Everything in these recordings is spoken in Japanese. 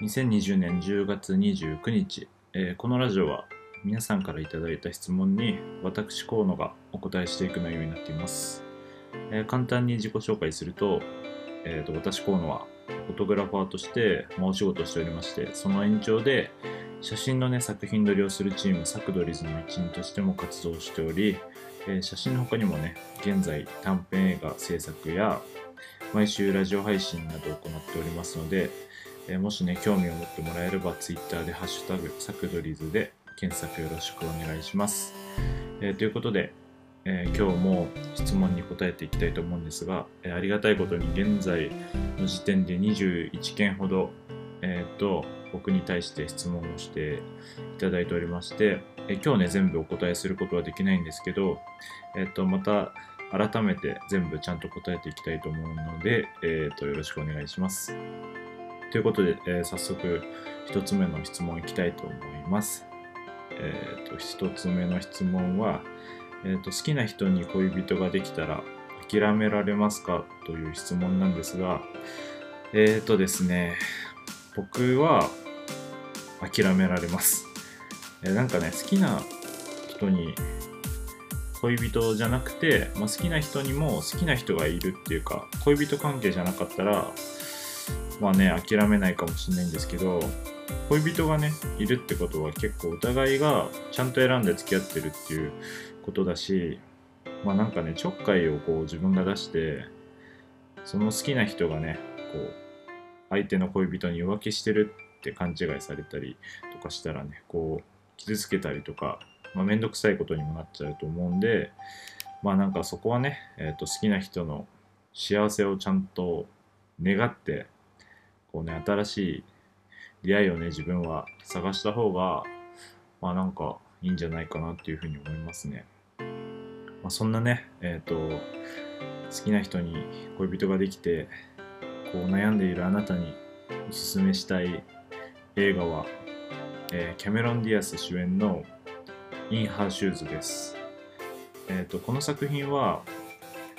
2020年10月29日、えーこのラジオは皆さんからいただいた質問に私河野がお答えしていく内容になっています、えー簡単に自己紹介すると,、えーと私河野はフォトグラファーとして、まあ、お仕事をしておりましてその延長で写真のね作品撮りをするチームサクドリズの一員としても活動しており、えー写真の他にもね現在短編映画制作や毎週ラジオ配信などを行っておりますので、えーもしね、興味を持ってもらえれば、Twitter でハッシュタグ、サクドリズで検索よろしくお願いします。えーということで、えー今日も質問に答えていきたいと思うんですが、えありがたいことに現在の時点で21件ほど、えーと、僕に対して質問をしていただいておりまして、え今日ね、全部お答えすることはできないんですけど、えっ、と、また改めて全部ちゃんと答えていきたいと思うので、えーと、よろしくお願いします。ということで、えー早速一つ目の質問いきたいと思います。えっ、と、一つ目の質問は、えーと、好きな人に恋人ができたら諦められますか？という質問なんですが、えっ、とですね、僕は諦められます。えーなんかね、好きな人に恋人じゃなくて、まあ、好きな人にも好きな人がいるっていうか恋人関係じゃなかったらまあね諦めないかもしれないんですけど恋人がねいるってことは結構お互いがちゃんと選んで付き合ってるっていうことだしまあなんかねちょっかいをこう自分が出してその好きな人がねこう相手の恋人に浮気してるって勘違いされたりとかしたらねこう傷つけたりとかまあ、めんどくさいことにもなっちゃうと思うんで、まあなんかそこはね、えーと好きな人の幸せをちゃんと願って、こうね、新しい出会いをね、自分は探した方が、まあなんかいいんじゃないかなっていうふうに思いますね。まあ、そんなね、えっ、と、好きな人に恋人ができて、こう悩んでいるあなたにおすすめしたい映画は、えーキャメロン・ディアス主演のインハーシューズです。えっ、と、この作品は、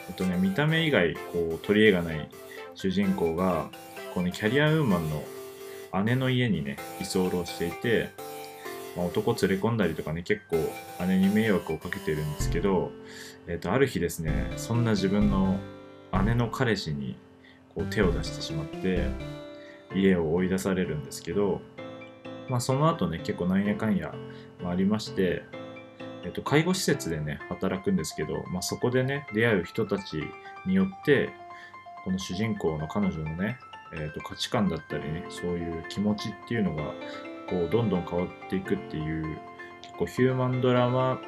えっとね、見た目以外、こう、取り柄がない主人公が、こうね、キャリアウーマンの姉の家にね、居候していて、まあ、男連れ込んだりとかね、結構姉に迷惑をかけてるんですけど、えっ、と、ある日ですね、そんな自分の姉の彼氏に、こう、手を出してしまって、家を追い出されるんですけど、まあ、その後ね、結構なんやかんや、あ、りまして、えっと、介護施設でね、働くんですけど、まあ、そこでね、出会う人たちによって、この主人公の彼女のね、えっと、価値観だったりね、そういう気持ちっていうのが、こう、どんどん変わっていくっていう、結構ヒューマンドラマ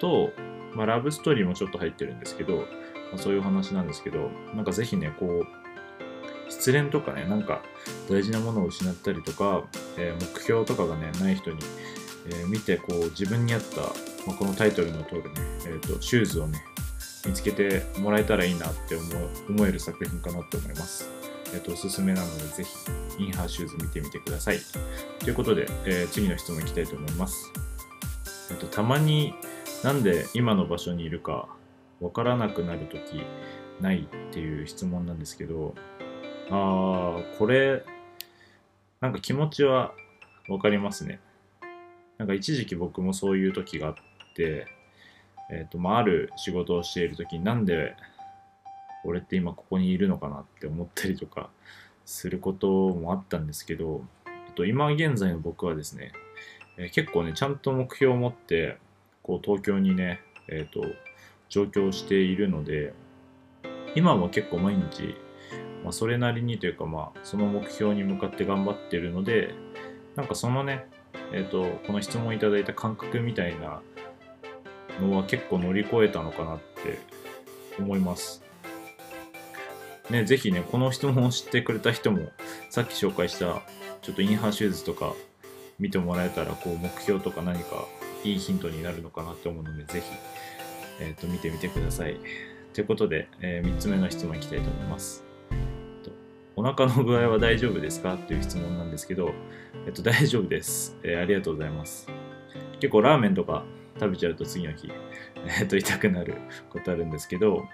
と、まあ、ラブストーリーもちょっと入ってるんですけど、まあ、そういう話なんですけど、なんかぜひね、こう、失恋とかね、なんか大事なものを失ったりとか、えー目標とかがね、ない人に、えー見てこう自分に合った、まあ、このタイトルの通りね、えー、とシューズをね見つけてもらえたらいいなって思思える作品かなと思います。えっ、とおすすめなのでぜひインハーシューズ見てみてください。ということで、えー次の質問いきたいと思います。えっ、とたまになんで今の場所にいるかわからなくなるときないっていう質問なんですけど、あーこれなんか気持ちはわかりますね。なんか一時期僕もそういう時があって、えっ、と、まあ、ある仕事をしている時になんで俺って今ここにいるのかなって思ったりとかすることもあったんですけど、えっと、今現在の僕はですね、え結構ね、ちゃんと目標を持って、こう東京にね、えっ、と、上京しているので、今も結構毎日、まあ、それなりにというか、まあ、その目標に向かって頑張ってるので、なんかそのね、えっ、と、この質問いただいた感覚みたいなのは結構乗り越えたのかなって思います。ね、ぜひね、この質問を知ってくれた人も、さっき紹介した、ちょっとインハーシューズとか見てもらえたら、こう、目標とか何かいいヒントになるのかなって思うので、ぜひ、えっ、と、見てみてください。ということで、え3つ目の質問いきたいと思います。お腹の具合は大丈夫ですか？っていう質問なんですけど、えっと、大丈夫です、えーありがとうございます。結構ラーメンとか食べちゃうと次の日、えっと、痛くなることあるんですけど、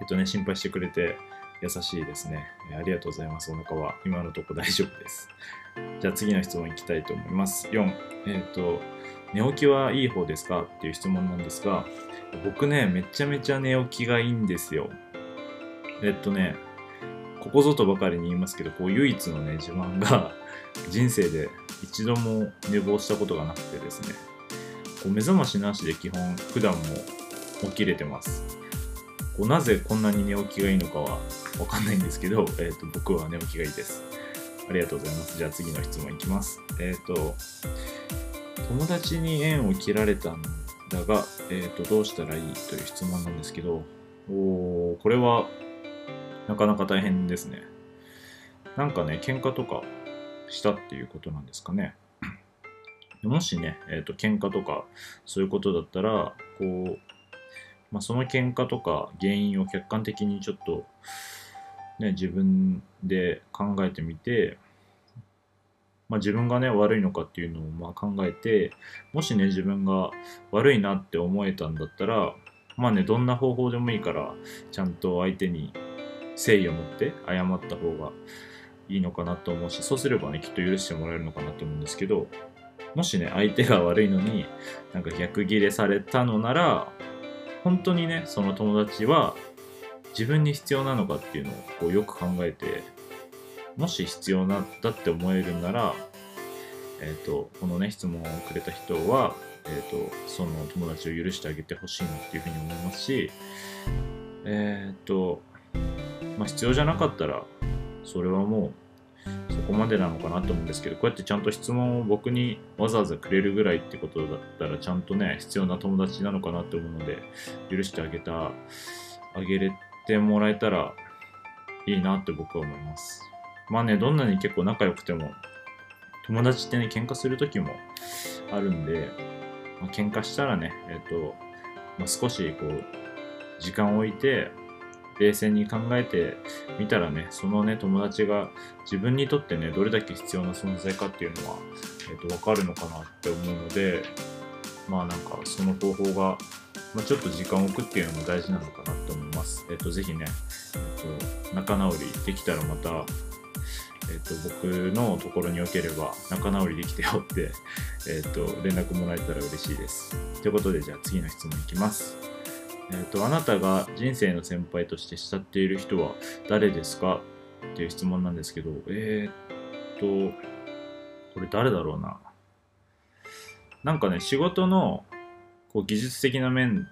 えっとね、心配してくれて優しいですね。ありがとうございます。お腹は今のとこ大丈夫です。じゃあ次の質問いきたいと思います。4、えっ、ー、と、寝起きはいい方ですかっていう質問なんですが、僕ね、めちゃめちゃ寝起きがいいんですよ。えっとね、ここぞとばかりに言いますけど、こう唯一のね、自慢が人生で一度も寝坊したことがなくてですね、こう目覚ましなしで基本普段も起きれてます。こうなぜこんなに寝起きがいいのかはわかんないんですけど、えーと、僕は寝起きがいいです。ありがとうございます。じゃあ次の質問いきます。えっ、ー、と、友達に縁を切られたんだが、えっ、ー、と、どうしたらいいという質問なんですけど、おこれはなかなか大変ですね。なんかね、喧嘩とかしたっていうことなんですかね。もしね、えっ、ー、と、喧嘩とかそういうことだったら、こう、まあ、その喧嘩とか原因を客観的にちょっと、ね、自分で考えてみて、まあ、自分がね悪いのかっていうのをまあ考えてもしね自分が悪いなって思えたんだったらまあねどんな方法でもいいからちゃんと相手に誠意を持って謝った方がいいのかなと思うしそうすればねきっと許してもらえるのかなと思うんですけどもしね相手が悪いのになんか逆ギレされたのなら本当にねその友達は自分に必要なのかっていうのをこうよく考えてもし必要なんだって思えるんなら、え、ー、とこのね質問をくれた人は、え、ー、とその友達を許してあげてほしいなっていうふうに思いますしえっ、ー、とまあ必要じゃなかったらそれはもうこまでなのかなと思うんですけどこうやってちゃんと質問を僕にわざわざくれるぐらいってことだったらちゃんとね必要な友達なのかなって思うので許してあげたあげれてもらえたらいいなって僕は思います。まあねどんなに結構仲良くても友達ってね喧嘩する時もあるんで、まあ、喧嘩したらねえっ、と、まあ、少しこう時間を置いて冷静に考えてみたらね、そのね、友達が自分にとってね、どれだけ必要な存在かっていうのは、えっ、ー、と、わかるのかなって思うので、まあなんか、その方法が、まあ、ちょっと時間を置くっていうのも大事なのかなと思います。えっ、ー、と、ぜひね、えっ、と、仲直りできたらまた、えっと、僕のところによければ仲直りできてよって、えっと、連絡もらえたら嬉しいです。ということで、じゃあ次の質問いきます。えーと、あなたが人生の先輩として慕っている人は誰ですか？っていう質問なんですけど、えっ、と、これ誰だろうな？なんかね、仕事のこう技術的な面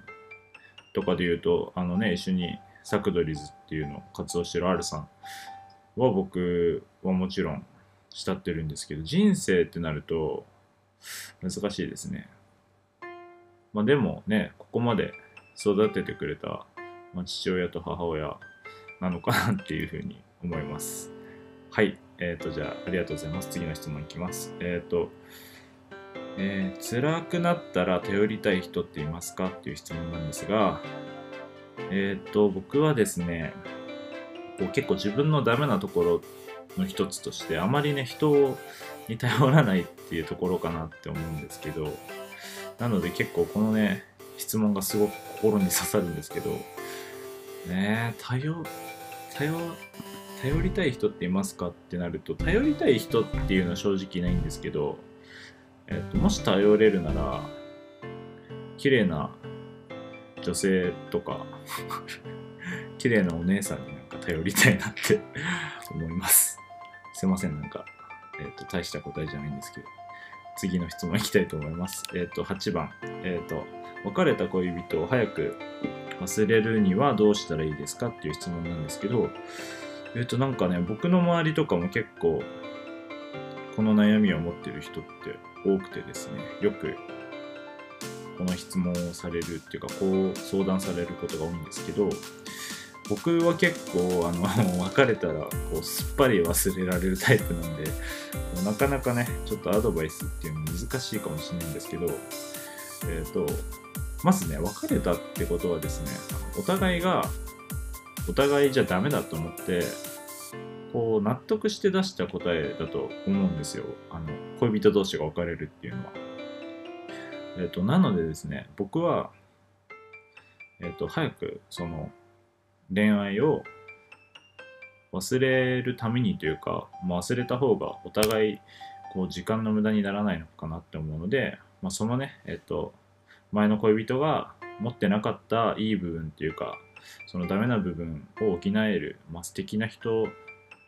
とかで言うと、あのね、一緒にサクドリズっていうのを活動してる R さんは僕はもちろん慕ってるんですけど、人生ってなると難しいですね。まあでもね、ここまで育ててくれた、まあ、父親と母親なのかなっていうふうに思います。はい。えっ、ー、と、じゃあ、ありがとうございます。次の質問いきます。えっ、ー、と、えー、辛くなったら頼りたい人っていますかっていう質問なんですが、えっ、ー、と、僕はですね、こう結構自分のダメなところの一つとして、あまりね、人に頼らないっていうところかなって思うんですけど、なので結構このね、質問がすごく心に刺さるんですけど、ね頼、頼、頼りたい人っていますかってなると、頼りたい人っていうのは正直ないんですけど、えっと、もし頼れるなら、綺麗な女性とか綺麗なお姉さんになんか頼りたいなって思います。すいません、なんか、えっ、と、大した答えじゃないんですけど。次の質問いきたいと思います。えっ、と、8番。えっ、と、別れた恋人を早く忘れるにはどうしたらいいですかっていう質問なんですけど、えっ、となんかね、僕の周りとかも結構この悩みを持ってる人って多くてですね、よくこの質問をされるっていうか、こう相談されることが多いんですけど、僕は結構あの 別れたらこうすっぱり忘れられるタイプなんでなかなかねちょっとアドバイスっていうの難しいかもしれないんですけどえっ、ー、とまずね、別れたってことはですね、お互いが、お互いじゃダメだと思って、こう、納得して出した答えだと思うんですよ。あの、恋人同士が別れるっていうのは。えっ、ー、と、なのでですね、僕は、えっ、と、早く、その、恋愛を忘れるためにというか、まあ、忘れた方がお互いこう時間の無駄にならないのかなって思うので、まあ、そのね、えっと、前の恋人が持ってなかったいい部分っていうか、そのダメな部分を補える、まあ、素敵な人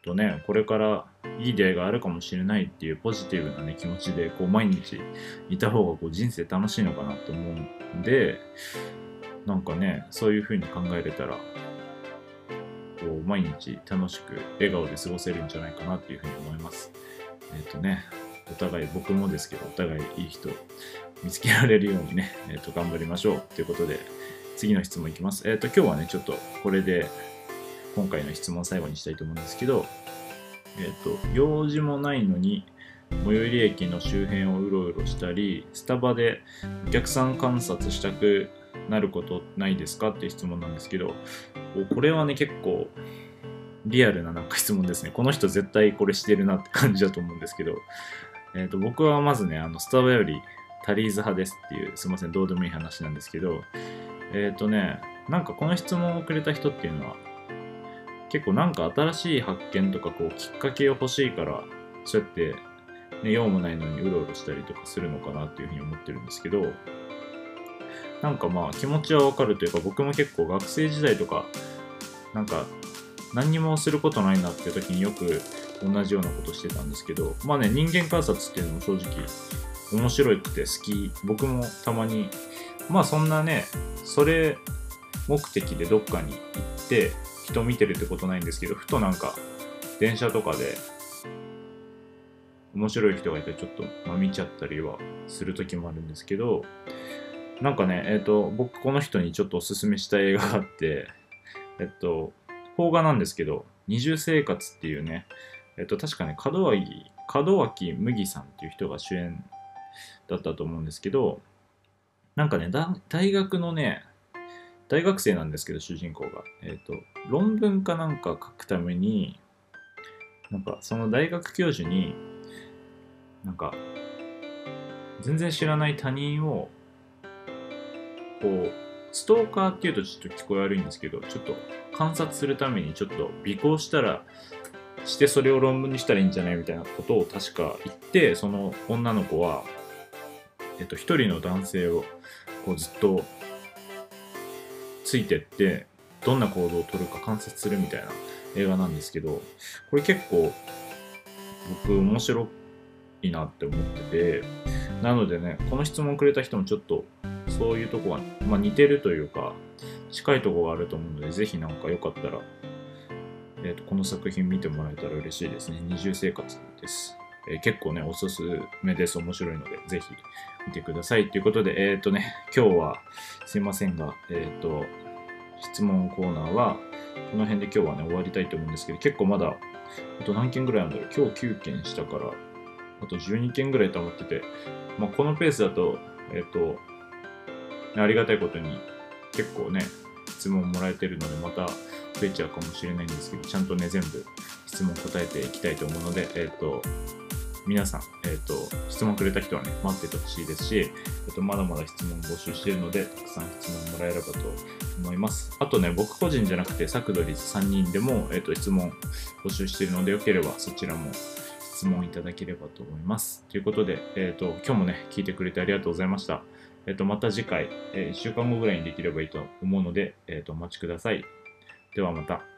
とね、これからいい出会いがあるかもしれないっていうポジティブなね、気持ちで、こう、毎日いた方がこう人生楽しいのかなと思うんで、なんかね、そういう風に考えれたら、こう、毎日楽しく笑顔で過ごせるんじゃないかなっていう風に思います。えっ、ー、とね、お互い、僕もですけど、お互いいい人見つけられるようにね、えっ、ー、と、頑張りましょう。ということで、次の質問いきます。えっ、ー、と、今日はね、ちょっとこれで、今回の質問最後にしたいと思うんですけど、えっ、と、用事もないのに、最寄り駅の周辺をうろうろしたり、スタバでお客さん観察したくなることないですかって質問なんですけど、これはね、結構リアルななんか質問ですね。この人絶対これしてるなって感じだと思うんですけど、えっ、ー、と、僕はまずね、あの、スタバよりタリーズ派ですっていう、すいません、どうでもいい話なんですけど、えっ、ー、とね、なんかこの質問をくれた人っていうのは、結構なんか新しい発見とかこうきっかけを欲しいからそうやって、ね、用もないのにうろうろしたりとかするのかなっていうふうに思ってるんですけど。なんかまあ気持ちはわかるというか僕も結構学生時代とかなんか何にもすることないなっていう時によく同じようなことしてたんですけどまあね人間観察っていうのも正直面白くて好き僕もたまにまあそんなねそれ目的でどっかに行って人見てるってことないんですけどふとなんか電車とかで面白い人がいてちょっと、ま、見ちゃったりはする時もあるんですけどなんかね、えっ、ー、と、僕この人にちょっとおすすめした映画があって、えっと、邦画なんですけど、二重生活っていうね、えっと、確かね、門脇、門脇麦さんっていう人が主演だったと思うんですけど、なんかね、大学のね、大学生なんですけど、主人公が。えっと、論文かなんか書くために、なんかその大学教授に、なんか、全然知らない他人をこうストーカーっていうとちょっと聞こえ悪いんですけどちょっと観察するためにちょっと尾行したらしてそれを論文にしたらいいんじゃないみたいなことを確か言ってその女の子は、えっと、一人の男性をこうずっとついてってどんな行動をとるか観察するみたいな映画なんですけどこれ結構僕面白いなって思っててなのでねこの質問くれた人もちょっとそういうとこは、まあ、似てるというか、近いとこがあると思うので、ぜひなんかよかったら、えーと、この作品見てもらえたら嬉しいですね。二重生活です。えー、結構ね、おすすめです。面白いので、ぜひ見てください。ということで、えっ、ー、とね、今日はすいませんが、えっ、ー、と、質問コーナーは、この辺で今日はね、終わりたいと思うんですけど、結構まだ、あと何件ぐらいあるんだろう。今日9件したから、あと12件ぐらい溜まってて、まあ、このペースだと、えっ、と、ありがたいことに結構ね、質問もらえてるので、また増えちゃうかもしれないんですけど、ちゃんとね、全部質問答えていきたいと思うので、えっ、ー、と、皆さん、えっ、ー、と、質問くれた人はね、待っててほしいですし、えっ、と、まだまだ質問募集してるので、たくさん質問もらえればと思います。あとね、僕個人じゃなくて、サクドリス3人でも、えっ、と、質問募集してるので、よければそちらも質問いただければと思います。ということで、えっ、と、今日もね、聞いてくれてありがとうございました。えっと、また次回、えー、1週間後ぐらいにできればいいと思うので、えっと、お待ちください。ではまた。